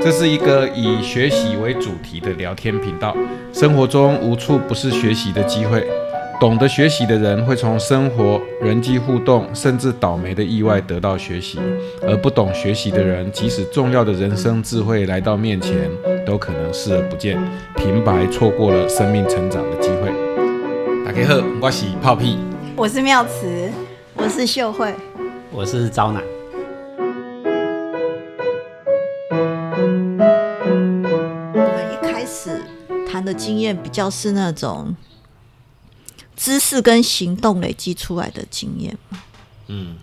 这是一个以学习为主题的聊天频道。生活中无处不是学习的机会，懂得学习的人会从生活、人际互动，甚至倒霉的意外得到学习；而不懂学习的人，即使重要的人生智慧来到面前，都可能视而不见，平白错过了生命成长的机会。大家好，我是泡屁，我是妙慈，我是秀慧，我是招奶。的经验比较是那种知识跟行动累积出来的经验嗯，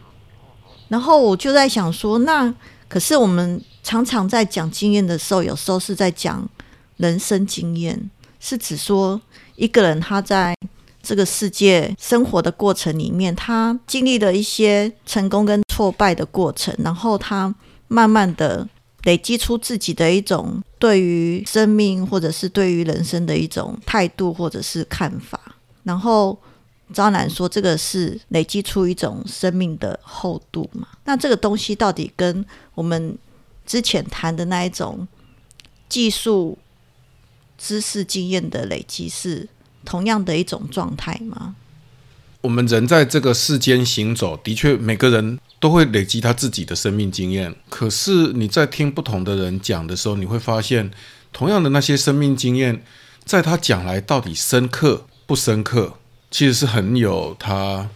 然后我就在想说，那可是我们常常在讲经验的时候，有时候是在讲人生经验，是指说一个人他在这个世界生活的过程里面，他经历了一些成功跟挫败的过程，然后他慢慢的。累积出自己的一种对于生命或者是对于人生的一种态度或者是看法，然后张楠说这个是累积出一种生命的厚度嘛？那这个东西到底跟我们之前谈的那一种技术、知识、经验的累积是同样的一种状态吗？我们人在这个世间行走，的确每个人。都会累积他自己的生命经验。可是你在听不同的人讲的时候，你会发现，同样的那些生命经验，在他讲来到底深刻不深刻，其实是很有他，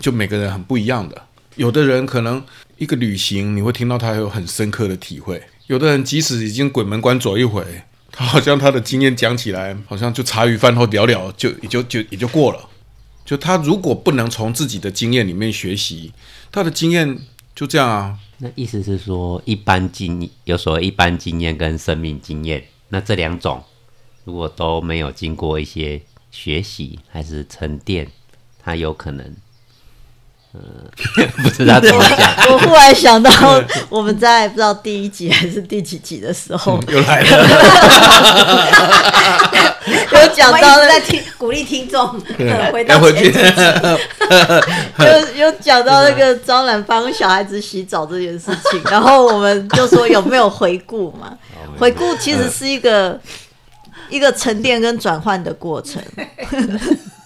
就每个人很不一样的。有的人可能一个旅行，你会听到他有很深刻的体会；有的人即使已经鬼门关走一回，他好像他的经验讲起来，好像就茶余饭后聊聊，就也就就也就过了。就他如果不能从自己的经验里面学习，他的经验就这样啊。那意思是说，一般经有所谓一般经验跟生命经验，那这两种如果都没有经过一些学习还是沉淀，他有可能。呃，不知道怎么讲。我忽然想到，我们在不知道第一集还是第几集的时候，又来了，有讲到在听鼓励听众回到前几集，有有讲到那个招揽帮小孩子洗澡这件事情，然后我们就说有没有回顾嘛？回顾其实是一个一个沉淀跟转换的过程。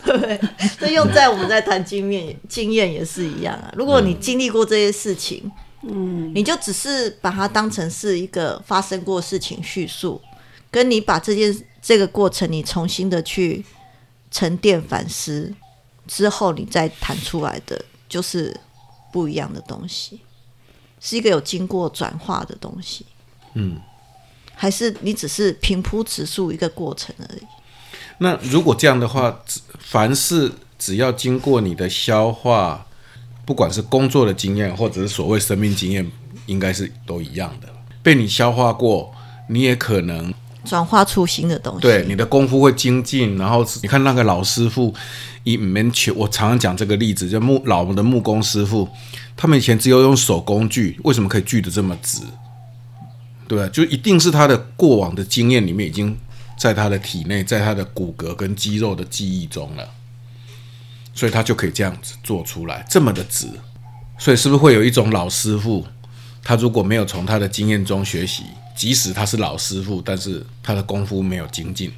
对，这用在我们在谈经验经验也是一样啊。如果你经历过这些事情，嗯，你就只是把它当成是一个发生过事情叙述，跟你把这件这个过程你重新的去沉淀反思之后，你再谈出来的就是不一样的东西，是一个有经过转化的东西。嗯，还是你只是平铺直述一个过程而已。那如果这样的话，凡是只要经过你的消化，不管是工作的经验，或者是所谓生命经验，应该是都一样的，被你消化过，你也可能转化出新的东西。对，你的功夫会精进。然后你看那个老师傅，以门求，我常常讲这个例子，就木老的木工师傅，他们以前只有用手工锯，为什么可以锯得这么直？对，就一定是他的过往的经验里面已经。在他的体内，在他的骨骼跟肌肉的记忆中了，所以他就可以这样子做出来，这么的直。所以是不是会有一种老师傅，他如果没有从他的经验中学习，即使他是老师傅，但是他的功夫没有精进？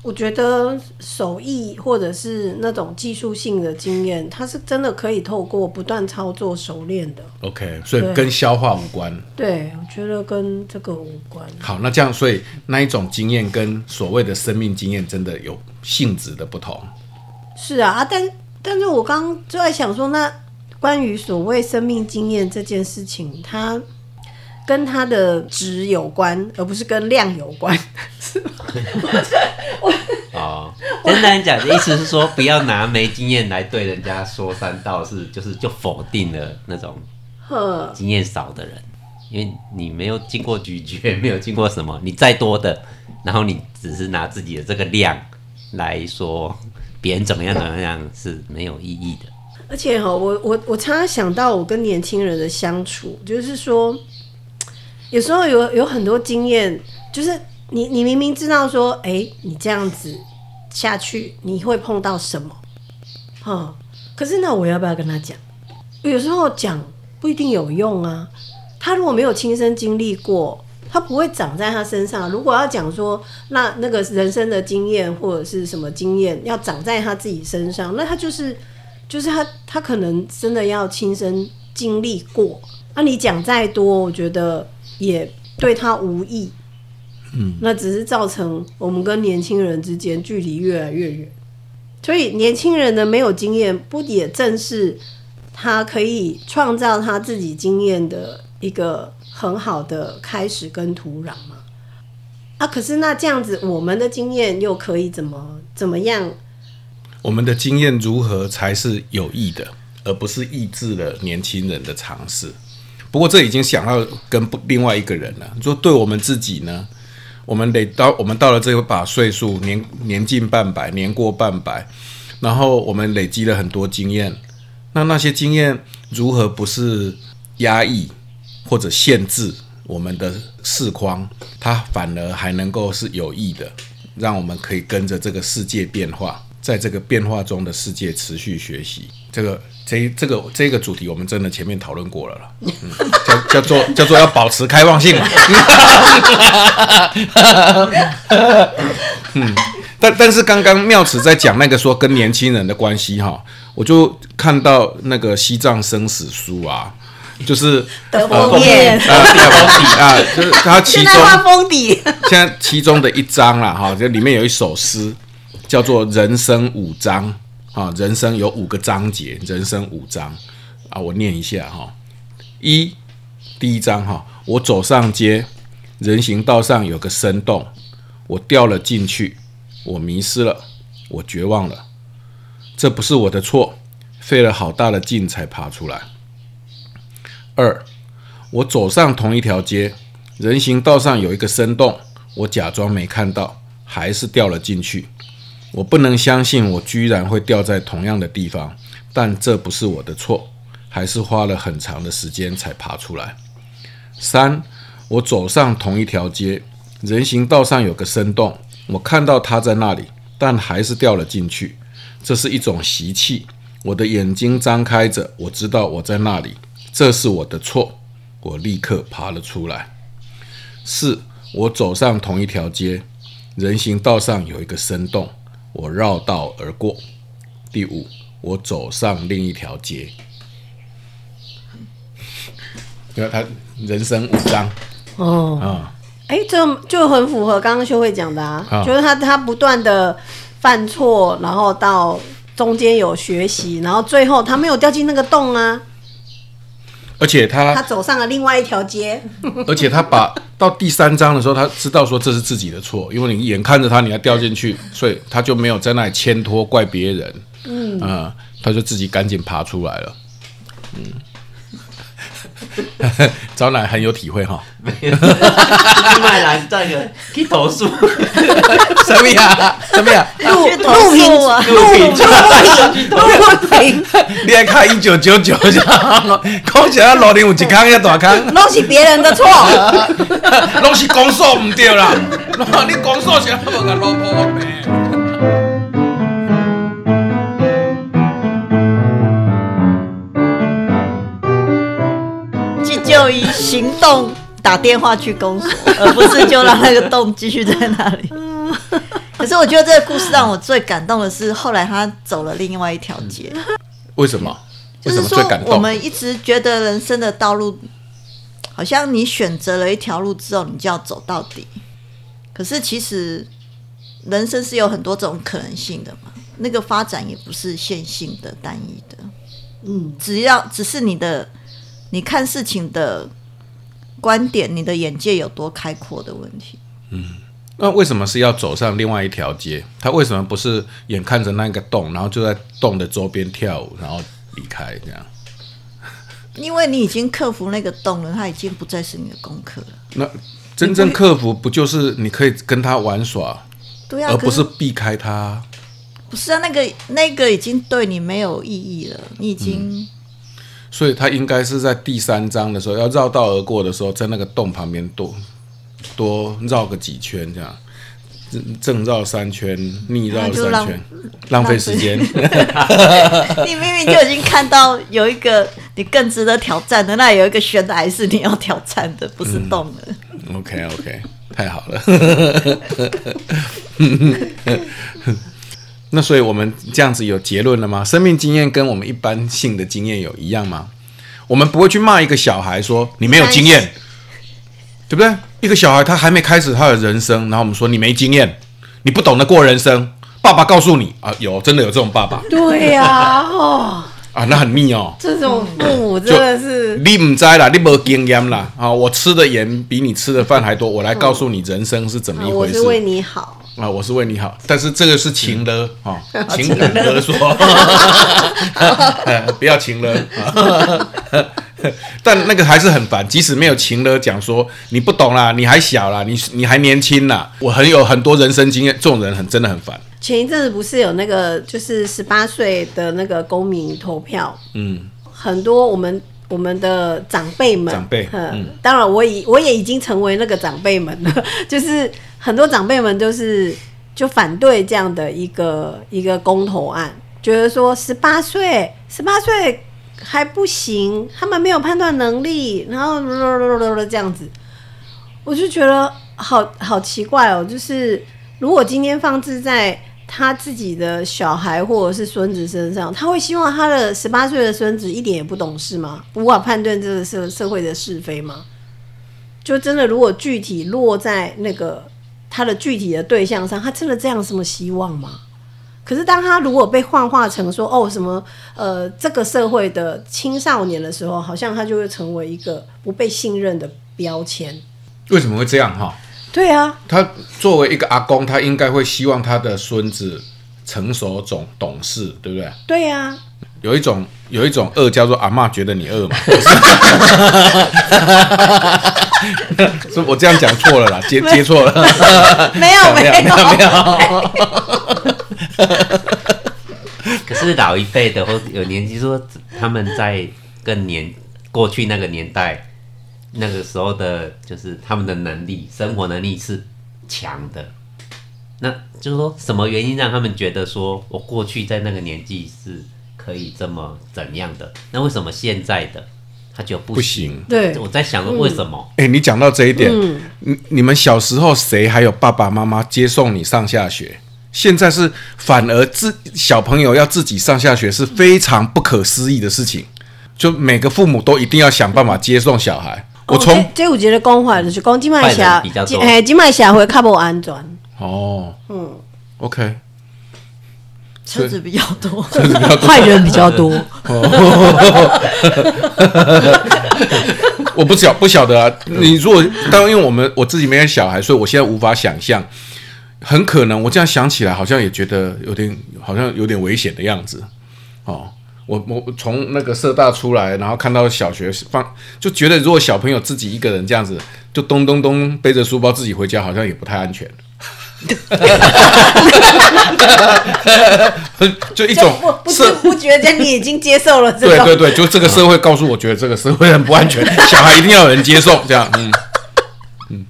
我觉得手艺或者是那种技术性的经验，它是真的可以透过不断操作熟练的。OK，所以跟消化无关。对，我觉得跟这个无关。好，那这样，所以那一种经验跟所谓的生命经验真的有性质的不同。是啊，啊，但但是我刚就在想说，那关于所谓生命经验这件事情，它。跟它的值有关，而不是跟量有关。是哦，简单讲的意思是说，不要拿没经验来对人家说三道四，就是就否定了那种经验少的人，因为你没有经过咀嚼，没有经过什么，你再多的，然后你只是拿自己的这个量来说别人怎么样怎么样是没有意义的。而且哈，我我我常常想到我跟年轻人的相处，就是说。有时候有有很多经验，就是你你明明知道说，哎，你这样子下去你会碰到什么，哈，可是那我要不要跟他讲？有时候讲不一定有用啊。他如果没有亲身经历过，他不会长在他身上。如果要讲说，那那个人生的经验或者是什么经验要长在他自己身上，那他就是就是他他可能真的要亲身经历过。那你讲再多，我觉得也对他无益。嗯，那只是造成我们跟年轻人之间距离越来越远。所以年轻人的没有经验，不也正是他可以创造他自己经验的？一个很好的开始跟土壤吗，啊，可是那这样子，我们的经验又可以怎么怎么样？我们的经验如何才是有益的，而不是抑制了年轻人的尝试？不过这已经想到跟不另外一个人了。说对我们自己呢，我们得到我们到了这一把岁数，年年近半百，年过半百，然后我们累积了很多经验，那那些经验如何不是压抑？或者限制我们的视框，它反而还能够是有益的，让我们可以跟着这个世界变化，在这个变化中的世界持续学习。这个这这个这个主题，我们真的前面讨论过了了，叫叫做叫做要保持开放性嘛。嗯，但但是刚刚妙慈在讲那个说跟年轻人的关系哈，我就看到那个西藏生死书啊。就是封面啊，封底啊，就是它其中封底，现在其中的一章啦，哈，这里面有一首诗，叫做《人生五章》啊，人生有五个章节，人生五章啊，我念一下哈。一，第一章哈，我走上街，人行道上有个深洞，我掉了进去，我迷失了，我绝望了，这不是我的错，费了好大的劲才爬出来。二，我走上同一条街，人行道上有一个深洞，我假装没看到，还是掉了进去。我不能相信我居然会掉在同样的地方，但这不是我的错，还是花了很长的时间才爬出来。三，我走上同一条街，人行道上有个深洞，我看到它在那里，但还是掉了进去。这是一种习气。我的眼睛张开着，我知道我在那里。这是我的错，我立刻爬了出来。四，我走上同一条街，人行道上有一个深洞，我绕道而过。第五，我走上另一条街。因为他人生五章哦啊，哎，这就很符合刚刚修慧讲的啊，就是他他不断的犯错，然后到中间有学习，然后最后他没有掉进那个洞啊。而且他他走上了另外一条街，而且他把到第三章的时候，他知道说这是自己的错，因为你眼看着他你要掉进去，所以他就没有在那里牵拖怪别人，嗯。啊，他就自己赶紧爬出来了，嗯。招奶很有体会哈，麦兰这个去投诉，什么呀？什么呀？录录屏啊，录屏，录屏，你还看一九九九，讲起来老林有一坑一大坑，拢是别人的错，拢是公数唔对啦，你公数是无个老婆咩？就以行动打电话去公所，而不是就让那个洞继续在那里。可是我觉得这个故事让我最感动的是，后来他走了另外一条街。为什么？为什么最感动，我们一直觉得人生的道路，好像你选择了一条路之后，你就要走到底。可是其实人生是有很多种可能性的嘛，那个发展也不是线性的、单一的。嗯，只要只是你的。你看事情的观点，你的眼界有多开阔的问题。嗯，那为什么是要走上另外一条街？他为什么不是眼看着那个洞，然后就在洞的周边跳舞，然后离开这样？因为你已经克服那个洞了，它已经不再是你的功课了。那真正克服不就是你可以跟他玩耍，对啊，而不是避开他？不是啊，那个那个已经对你没有意义了，你已经。所以他应该是在第三章的时候要绕道而过的时候，在那个洞旁边多多绕个几圈，这样正绕三圈，逆绕三圈，浪费时间。你明明就已经看到有一个你更值得挑战的，那有一个悬崖是你要挑战的，不是洞的。OK OK，太好了。那所以我们这样子有结论了吗？生命经验跟我们一般性的经验有一样吗？我们不会去骂一个小孩说你没有经验，对不对？一个小孩他还没开始他的人生，然后我们说你没经验，你不懂得过人生。爸爸告诉你啊，有真的有这种爸爸对呀、哦，啊，那很腻哦。这种父母真的是你唔知啦，你没经验啦啊！我吃的盐比你吃的饭还多，我来告诉你人生是怎么一回事。啊我是为你好，啊，我是为你好，但是这个是情勒啊，情感勒索，不要情勒。啊 但那个还是很烦，即使没有情勒讲说你不懂啦，你还小啦，你你还年轻啦，我很有很多人生经验，这种人很真的很烦。前一阵子不是有那个就是十八岁的那个公民投票，嗯，很多我们我们的长辈们，长辈嗯嗯，当然我已我也已经成为那个长辈们了，就是很多长辈们就是就反对这样的一个一个公投案，觉得说十八岁十八岁还不行，他们没有判断能力，然后这样子，我就觉得好好奇怪哦，就是如果今天放置在他自己的小孩或者是孙子身上，他会希望他的十八岁的孙子一点也不懂事吗？无法判断这个社社会的是非吗？就真的如果具体落在那个他的具体的对象上，他真的这样什么希望吗？可是当他如果被幻化成说哦什么呃这个社会的青少年的时候，好像他就会成为一个不被信任的标签。为什么会这样哈？对啊，他作为一个阿公，他应该会希望他的孙子成熟、懂懂事，对不对？对啊，有一种有一种饿叫做阿妈觉得你饿嘛，是我这样讲错了啦，接接错了，没有没有没有没有，可是老一辈的或有年纪说，他们在更年过去那个年代，那个时候的，就是他们的能力、生活能力是强的。那就是说什么原因让他们觉得说我过去在那个年纪是可以这么怎样的？那为什么现在的他就不不行。对我在想说为什么？哎、你讲到这一点，你你们小时候谁还有爸爸妈妈接送你上下学？现在是反而自小朋友要自己上下学是非常不可思议的事情，就每个父母都一定要想办法接送小孩。我从哦这这有一个讲法就是讲，今麦坏社人比较多哎，今麦社会较无安全。哦，嗯，OK，车子比较多，坏人比较多。我不晓不晓得啊。你如果当然因为我们我自己没有小孩，所以我现在无法想象。很可能我这样想起来，好像也觉得有点好像有点危险的样子。哦，我我从那个社大出来，然后看到小学放，就觉得如果小朋友自己一个人这样子，就咚咚咚背着书包自己回家，好像也不太安全。就一种不不知不觉间，你已经接受了这个。对对对，就这个社会告诉我，觉得这个社会很不安全，小孩一定要有人接受，这样，嗯，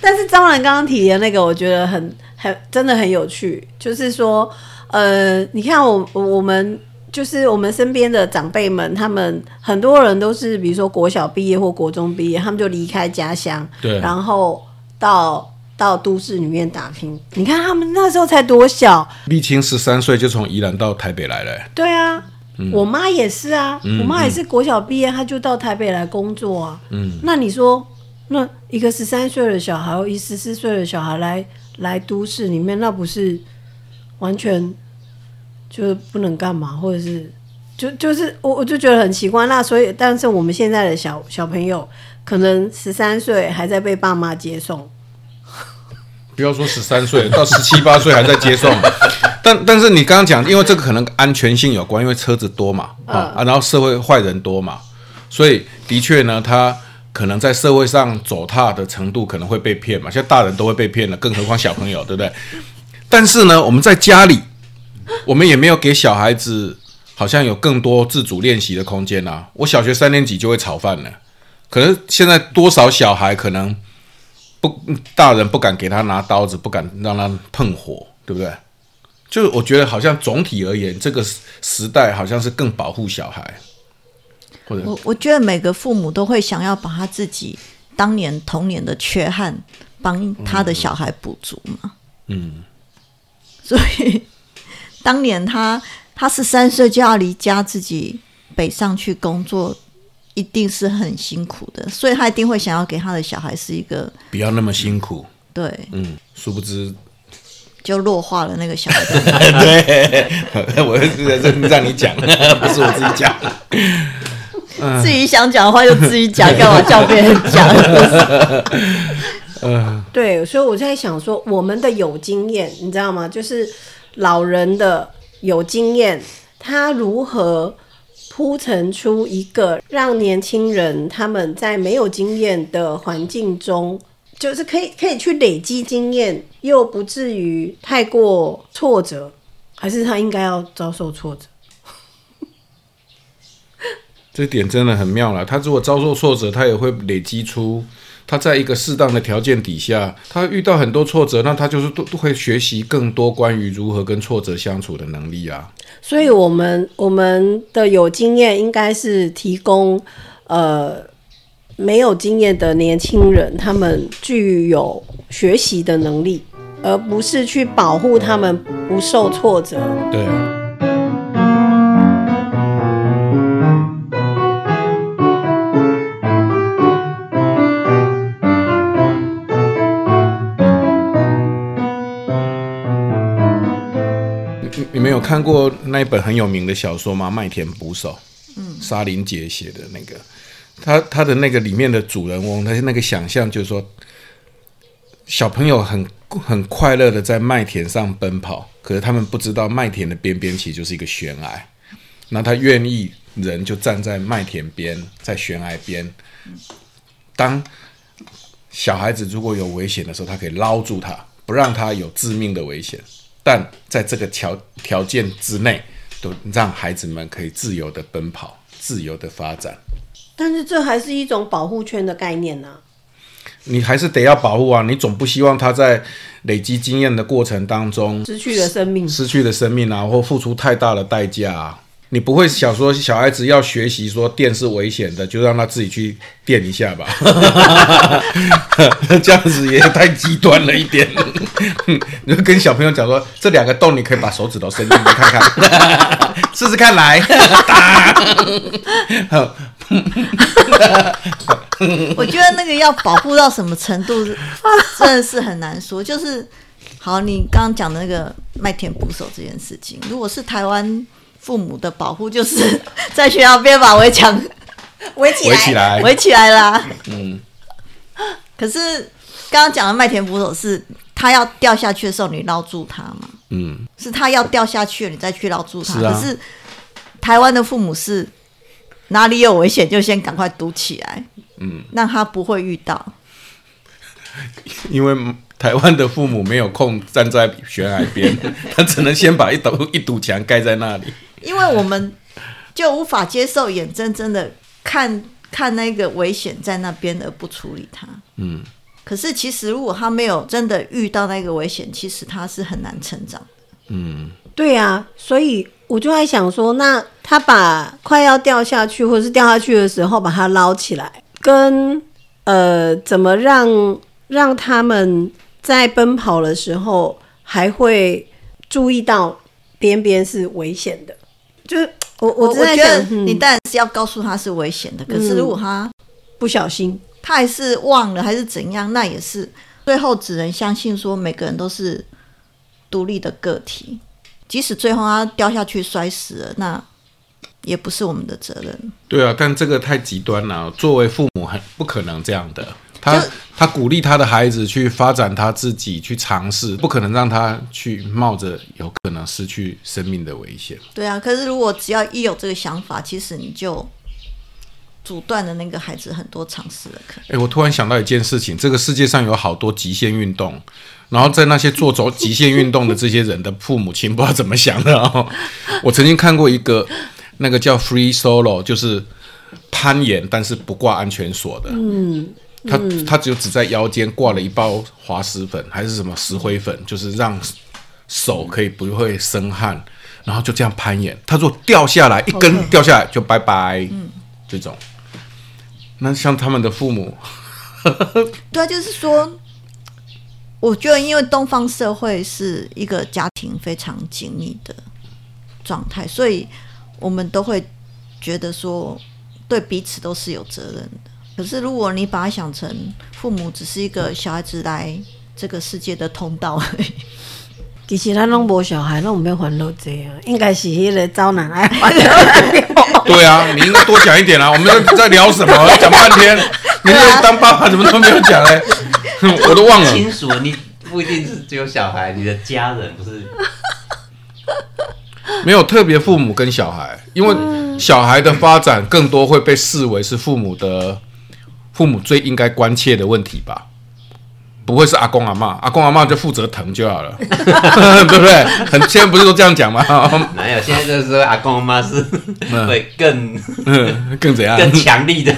但是张兰刚刚提的那个，我觉得很很真的很有趣，就是说，呃，你看我我们就是我们身边的长辈们，他们很多人都是比如说国小毕业或国中毕业，他们就离开家乡，对。然后到到都市里面打拼。你看他们那时候才多小，沥青十三岁就从宜兰到台北来了、对啊。我妈也是啊，我妈也是国小毕业，她就到台北来工作啊。嗯，那你说，那一个十三岁的小孩，一十四岁的小孩来来都市里面，那不是完全就是不能干嘛，或者是就就是我我就觉得很奇怪。那所以，但是我们现在的小小朋友，可能十三岁还在被爸妈接送，不要说十三岁，到十七八岁还在接送。但但是你刚刚讲，因为这个可能安全性有关，因为车子多嘛，啊啊，然后社会坏人多嘛，所以的确呢，他可能在社会上走踏的程度可能会被骗嘛，像大人都会被骗了，更何况小朋友，对不对？但是呢，我们在家里，我们也没有给小孩子好像有更多自主练习的空间啊。我小学三年级就会炒饭了，可能现在多少小孩可能大人不敢给他拿刀子，不敢 让他碰火，对不对？就我觉得好像总体而言，这个时代好像是更保护小孩。或者我我觉得每个父母都会想要把他自己当年童年的缺憾帮他的小孩补足嘛。嗯。所以当年他他十三岁就要离家自己北上去工作，一定是很辛苦的，所以他一定会想要给他的小孩是一个不要那么辛苦。对。嗯。殊不知。就弱化了那个小孩。对，我是让你讲，不是我自己讲。自己想讲的话就自己讲，干嘛叫别人讲？嗯，对，所以我在想说，我们的有经验，你知道吗？就是老人的有经验，他如何铺陈出一个让年轻人他们在没有经验的环境中。就是可以可以去累积经验，又不至于太过挫折，还是他应该要遭受挫折？这点真的很妙了。他如果遭受挫折，他也会累积出他在一个适当的条件底下，他遇到很多挫折，那他就是都都会学习更多关于如何跟挫折相处的能力啊。所以，我们我们的有经验应该是提供呃。没有经验的年轻人，他们具有学习的能力，而不是去保护他们不受挫折。对。看过那一本很有名的小说吗？《麦田捕手》。嗯。沙林杰写的那个。他他的那个里面的主人翁，他那个想象就是说，小朋友很很快乐的在麦田上奔跑，可是他们不知道麦田的边边其实就是一个悬崖。那他愿意人就站在麦田边，在悬崖边，当小孩子如果有危险的时候，他可以捞住他，不让他有致命的危险。但在这个条条件之内，都让孩子们可以自由的奔跑，自由的发展。但是这还是一种保护圈的概念呢。你还是得要保护啊！你总不希望他在累积经验的过程当中失去了生命，失去了生命啊，或付出太大的代价啊。你不会想说小孩子要学习说电是危险的，就让他自己去电一下吧？这样子也太极端了一点。你就跟小朋友讲说，这两个洞你可以把手指头伸进去看看，试试看来。我觉得那个要保护到什么程度，真的是很难说。就是好，你刚刚讲的那个麦田捕手这件事情，如果是台湾。父母的保护就是 在学校边把围墙 围起来，围起来围起来啦。嗯。可是刚刚讲的麦田捕手是，他要掉下去的时候，你捞住他嘛？嗯。是他要掉下去，你再去捞住他。可是台湾的父母是哪里有危险就先赶快堵起来，嗯，让他不会遇到。因为台湾的父母没有空站在悬崖边，他只能先把一堵一堵墙盖在那里。因为我们就无法接受眼睁睁的看看那个危险在那边而不处理它。嗯，可是其实如果他没有真的遇到那个危险，其实他是很难成长的。嗯，对呀，所以我就在想说，那他把快要掉下去或者是掉下去的时候把它捞起来，跟呃怎么让让他们在奔跑的时候还会注意到边边是危险的。就是我，我我觉得你当然是要告诉他是危险的，可是如果他不小心，他还是忘了还是怎样，那也是最后只能相信说每个人都是独立的个体，即使最后他掉下去摔死了，那也不是我们的责任。对啊，但这个太极端了，作为父母很不可能这样的。他他鼓励他的孩子去发展他自己，去尝试，不可能让他去冒着有可能失去生命的危险。对啊，可是如果只要一有这个想法，其实你就阻断了那个孩子很多尝试的可能。哎，我突然想到一件事情，这个世界上有好多极限运动，然后在那些做走极限运动的这些人的父母亲不知道怎么想的哦。我曾经看过一个，那个叫 Free Solo，就是攀岩，但是不挂安全锁的。嗯。他他只有只在腰间挂了一包滑石粉还是什么石灰粉，就是让手可以不会生汗，然后就这样攀岩。他说掉下来一根掉下来就拜拜，嗯这种。那像他们的父母，对啊，就是说，我觉得因为东方社会是一个家庭非常紧密的状态，所以我们都会觉得说对彼此都是有责任的。可是如果你把它想成父母只是一个小孩子来这个世界的通道而已，其实咱拢无小孩，拢没烦恼这样，应该是迄个招男爱烦恼。对啊，你应该多讲一点啊！我们在在聊什么？讲半天，你这当爸爸怎么都没有讲嘞？我都忘了。亲属，你不一定是只有小孩，你的家人不是？没有特别父母跟小孩，因为小孩的发展更多会被视为是父母的。父母最应该关切的问题吧，不会是阿公阿妈，阿公阿妈就负责疼就好了，对不对？很现在不是都这样讲吗？哪有？现在就是说阿公阿妈是会更更怎样？更强力的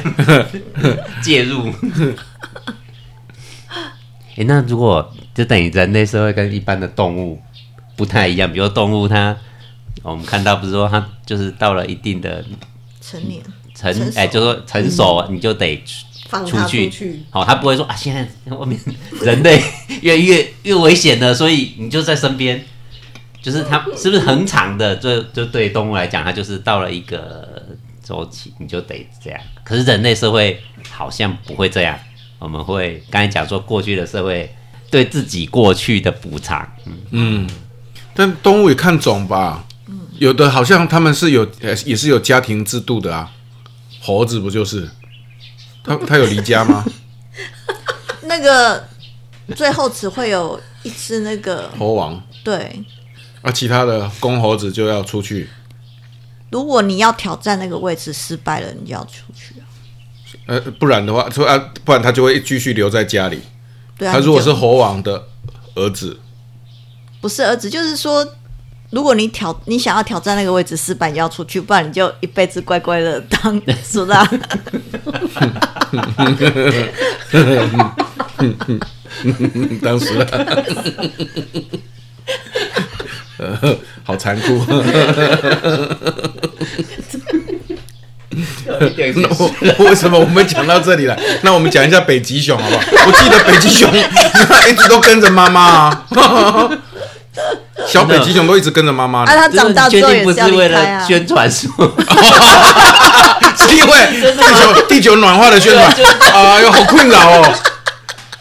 介入。哎，那如果就等于人类社会跟一般的动物不太一样，比如动物它，我们看到不是说它就是到了一定的成年成哎，就说成熟你就得。出去，好，他不会说啊，现在外面人类 越越越危险了，所以你就在身边，就是他是不是很长的？就就对动物来讲，它就是到了一个周期，你就得这样。可是人类社会好像不会这样，我们会刚才讲说，过去的社会对自己过去的补偿，嗯，但动物也看种吧，有的好像他们是有也是有家庭制度的啊，猴子不就是？他他有离家吗？那个最后只会有一只那个猴王。对。啊，其他的公猴子就要出去。如果你要挑战那个位置失败了，你就要出去啊。呃，不然的话，说啊，不然他就会继续留在家里。对啊。他如果是猴王的儿子，不是儿子，就是说。如果你挑你想要挑战那个位置失败，你要出去，不然你就一辈子乖乖的当 是吧？当时，好残酷。那为什么我们讲到这里了？那我们讲一下北极熊好不好？我记得北极熊 一直都跟着妈妈啊。小北极熊都一直跟着妈妈。那他长大之后也是为了宣传说，是因为 地球地球暖化的宣传。哎呦，好困扰哦。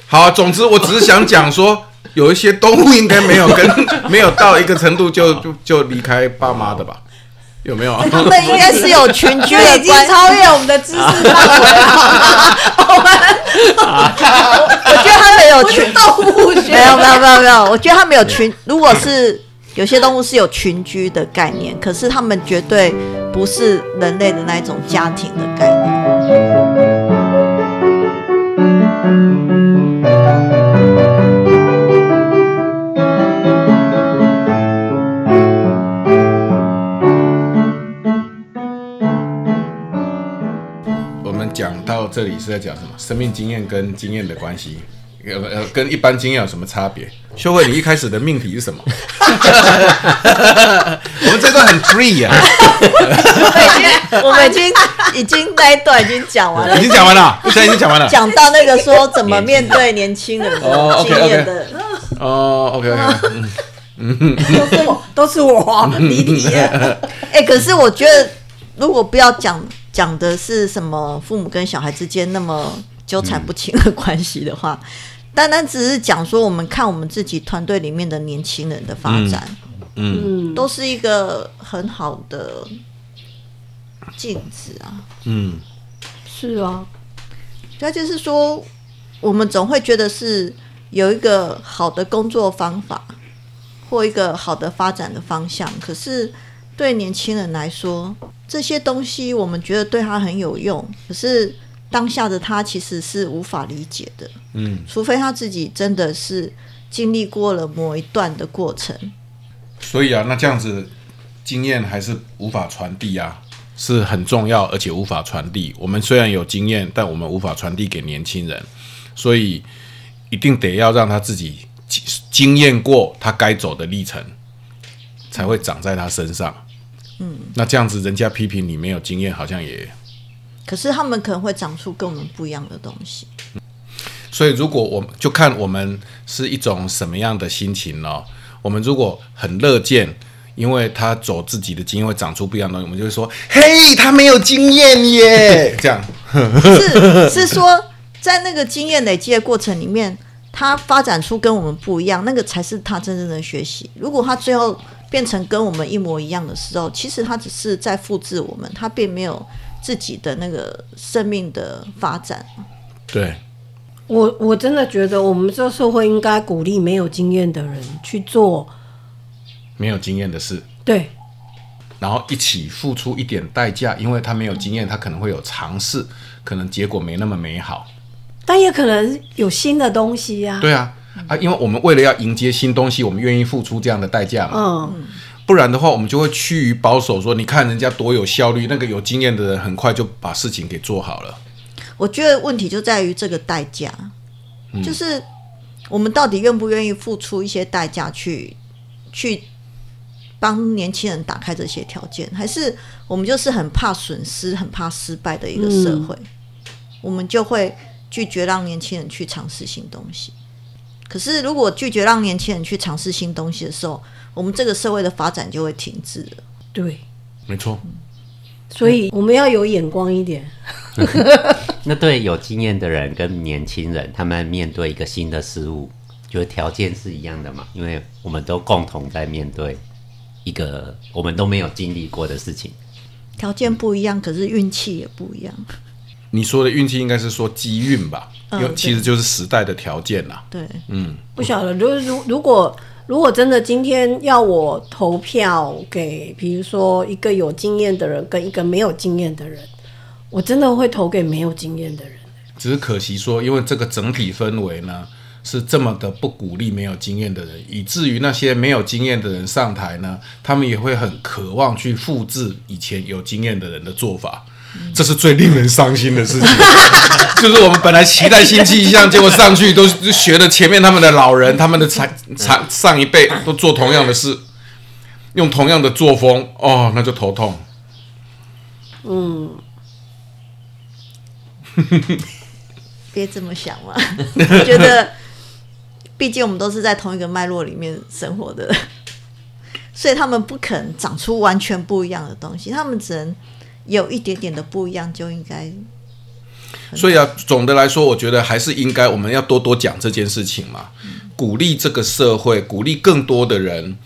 好，总之我只是想讲说，有一些动物应该没有跟没有到一个程度就就就离开爸妈的吧。有没有？他们应该是有群居的，已经超越我们的知识范围了。我们，我觉得他们有群动物学，没有没有没有没有。我觉得他们有群，如果是有些动物是有群居的概念，可是他们绝对不是人类的那一种家庭的概念。这里是在讲什么？生命经验跟经验的关系，呃呃，跟一般经验有什么差别？秀慧，你一开始的命题是什么？我们这段很 free 呀。我们已经已经那一段已经讲完了，已经讲完了，现在已经讲完了。讲到那个说怎么面对年轻人的经验的。哦，OK OK，嗯嗯，都是我，都是我，弟弟。哎，可是我觉得，如果不要讲。讲的是什么？父母跟小孩之间那么纠缠不清的关系的话，单单只是讲说，我们看我们自己团队里面的年轻人的发展，嗯，都是一个很好的镜子啊。嗯，是啊，那就是说，我们总会觉得是有一个好的工作方法或一个好的发展的方向，可是对年轻人来说。这些东西我们觉得对他很有用，可是当下的他其实是无法理解的。嗯，除非他自己真的是经历过了某一段的过程。所以啊，那这样子经验还是无法传递啊。是很重要，而且无法传递。我们虽然有经验，但我们无法传递给年轻人，所以一定得要让他自己经验过他该走的历程，才会长在他身上。嗯，那这样子，人家批评你没有经验，好像也……可是他们可能会长出跟我们不一样的东西。所以，如果我们就看我们是一种什么样的心情呢？我们如果很乐见。因为他走自己的经验会长出不一样的东西，我们就会说：“嘿，他没有经验耶。”这样是是说，在那个经验累积的过程里面，他发展出跟我们不一样，那个才是他真正的学习。如果他最后变成跟我们一模一样的时候，其实他只是在复制我们，他并没有自己的那个生命的发展。对，我我真的觉得，我们这个社会应该鼓励没有经验的人去做。没有经验的事，对，然后一起付出一点代价，因为他没有经验，他可能会有尝试，可能结果没那么美好，但也可能有新的东西呀。对啊，啊，因为我们为了要迎接新东西，我们愿意付出这样的代价嘛。嗯，不然的话，我们就会趋于保守，说你看人家多有效率，那个有经验的人很快就把事情给做好了。我觉得问题就在于这个代价，就是我们到底愿不愿意付出一些代价去去。帮年轻人打开这些条件，还是我们就是很怕损失、很怕失败的一个社会，我们就会拒绝让年轻人去尝试新东西。可是，如果拒绝让年轻人去尝试新东西的时候，我们这个社会的发展就会停滞了。对，没错。所以我们要有眼光一点。那对有经验的人跟年轻人，他们面对一个新的事物，觉得条件是一样的嘛？因为我们都共同在面对。一个我们都没有经历过的事情，条件不一样，可是运气也不一样。你说的运气应该是说机运吧？因为，其实就是时代的条件啦。对，嗯，不晓得，如如如果如果真的今天要我投票给，比如说一个有经验的人跟一个没有经验的人，我真的会投给没有经验的人。只是可惜说，因为这个整体氛围呢。是这么的不鼓励没有经验的人，以至于那些没有经验的人上台呢，他们也会很渴望去复制以前有经验的人的做法，这是最令人伤心的事情。就是我们本来期待新气象，结果上去都学了前面他们的老人，他们的才才上一辈都做同样的事，用同样的作风，哦，那就头痛。嗯，别这么想嘛，我觉得。毕竟我们都是在同一个脉络里面生活的，所以他们不可能长出完全不一样的东西，他们只能有一点点的不一样就应该。所以啊，总的来说，我觉得还是应该我们要多多讲这件事情嘛，鼓励这个社会，鼓励更多的人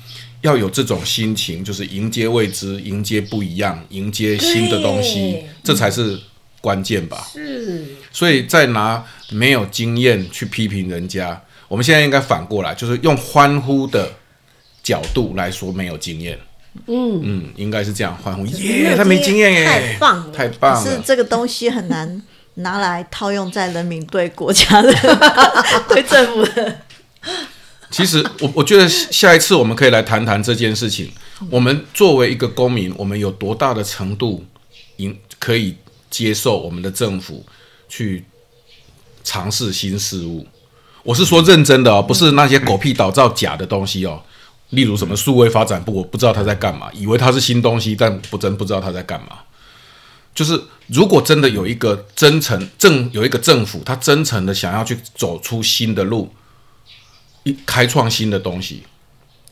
要有这种心情，就是迎接未知，迎接不一样，迎接新的东西，这才是关键吧。是，所以再拿没有经验去批评人家。我们现在应该反过来，就是用欢呼的角度来说，没有经验。嗯嗯，应该是这样欢呼，耶，他没经验耶，太棒了，太棒了。是这个东西很难拿来套用在人民对国家的、对政府的。其实，我我觉得下一次我们可以来谈谈这件事情。我们作为一个公民，我们有多大的程度，应可以接受我们的政府去尝试新事物？我是说认真的哦，不是那些狗屁倒造假的东西哦。例如什么数位发展部，我不知道他在干嘛，以为他是新东西，但不真不知道他在干嘛。就是如果真的有一个真诚政，有一个政府，他真诚的想要去走出新的路，一开创新的东西，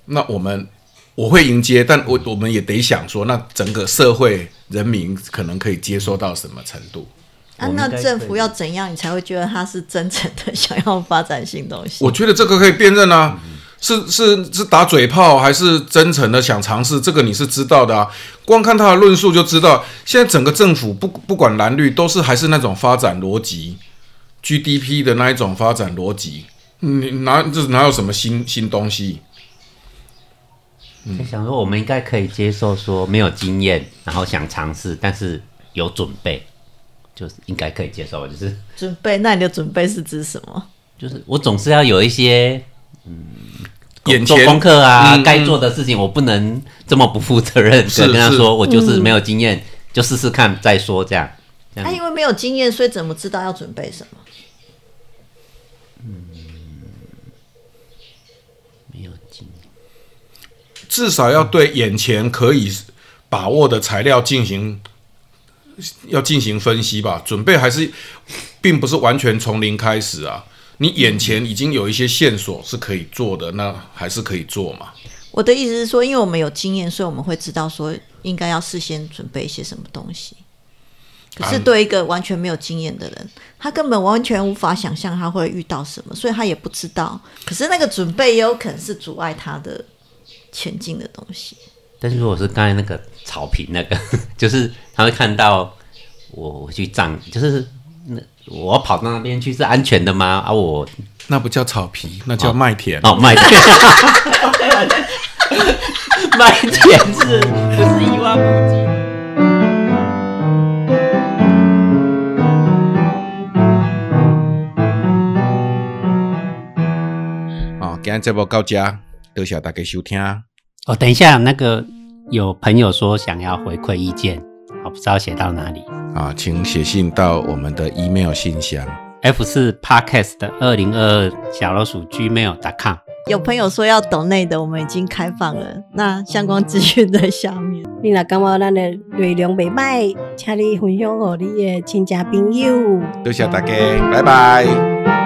那我们我会迎接，但我我们也得想说，那整个社会人民可能可以接受到什么程度？啊，那政府要怎样，你才会觉得他是真诚的想要发展新东西？我觉得这个可以辨认啊，是是是打嘴炮，还是真诚的想尝试？这个你是知道的啊。光看他的论述就知道，现在整个政府不不管蓝绿，都是还是那种发展逻辑，GDP 的那一种发展逻辑。你哪这哪有什么新新东西？就想说，我们应该可以接受说没有经验，然后想尝试，但是有准备。就是应该可以接受，就是准备。那你的准备是指什么？就是我总是要有一些嗯，做功课啊，该做的事情，我不能这么不负责任。跟跟他说，我就是没有经验，就试试看再说这样。他因为没有经验，所以怎么知道要准备什么？嗯，没有经验，至少要对眼前可以把握的材料进行要进行分析吧。准备还是并不是完全从零开始啊。你眼前已经有一些线索是可以做的，那还是可以做嘛。我的意思是说，因为我们有经验，所以我们会知道说应该要事先准备一些什么东西。可是对一个完全没有经验的人，他根本完全无法想象他会遇到什么，所以他也不知道。可是那个准备也有可能是阻碍他的前进的东西。但是如果是刚才那个草坪那个，就是他会看到我我去葬，就是那我跑到那边去是安全的吗？啊，我那不叫草皮，那叫麦田哦，麦田，麦田是不是一望无际？今天这波到家，多谢大家收听。哦，等一下，那个有朋友说想要回馈意见，我不知道写到哪里啊，请写信到我们的 email 信箱，f 四 podcast 的二零二二小老鼠 gmail.com。有朋友说要懂内的，我们已经开放了，那相关资讯在下面。你若感觉咱的内容未歹，请你分享给你的亲戚朋友。多谢大家，拜拜。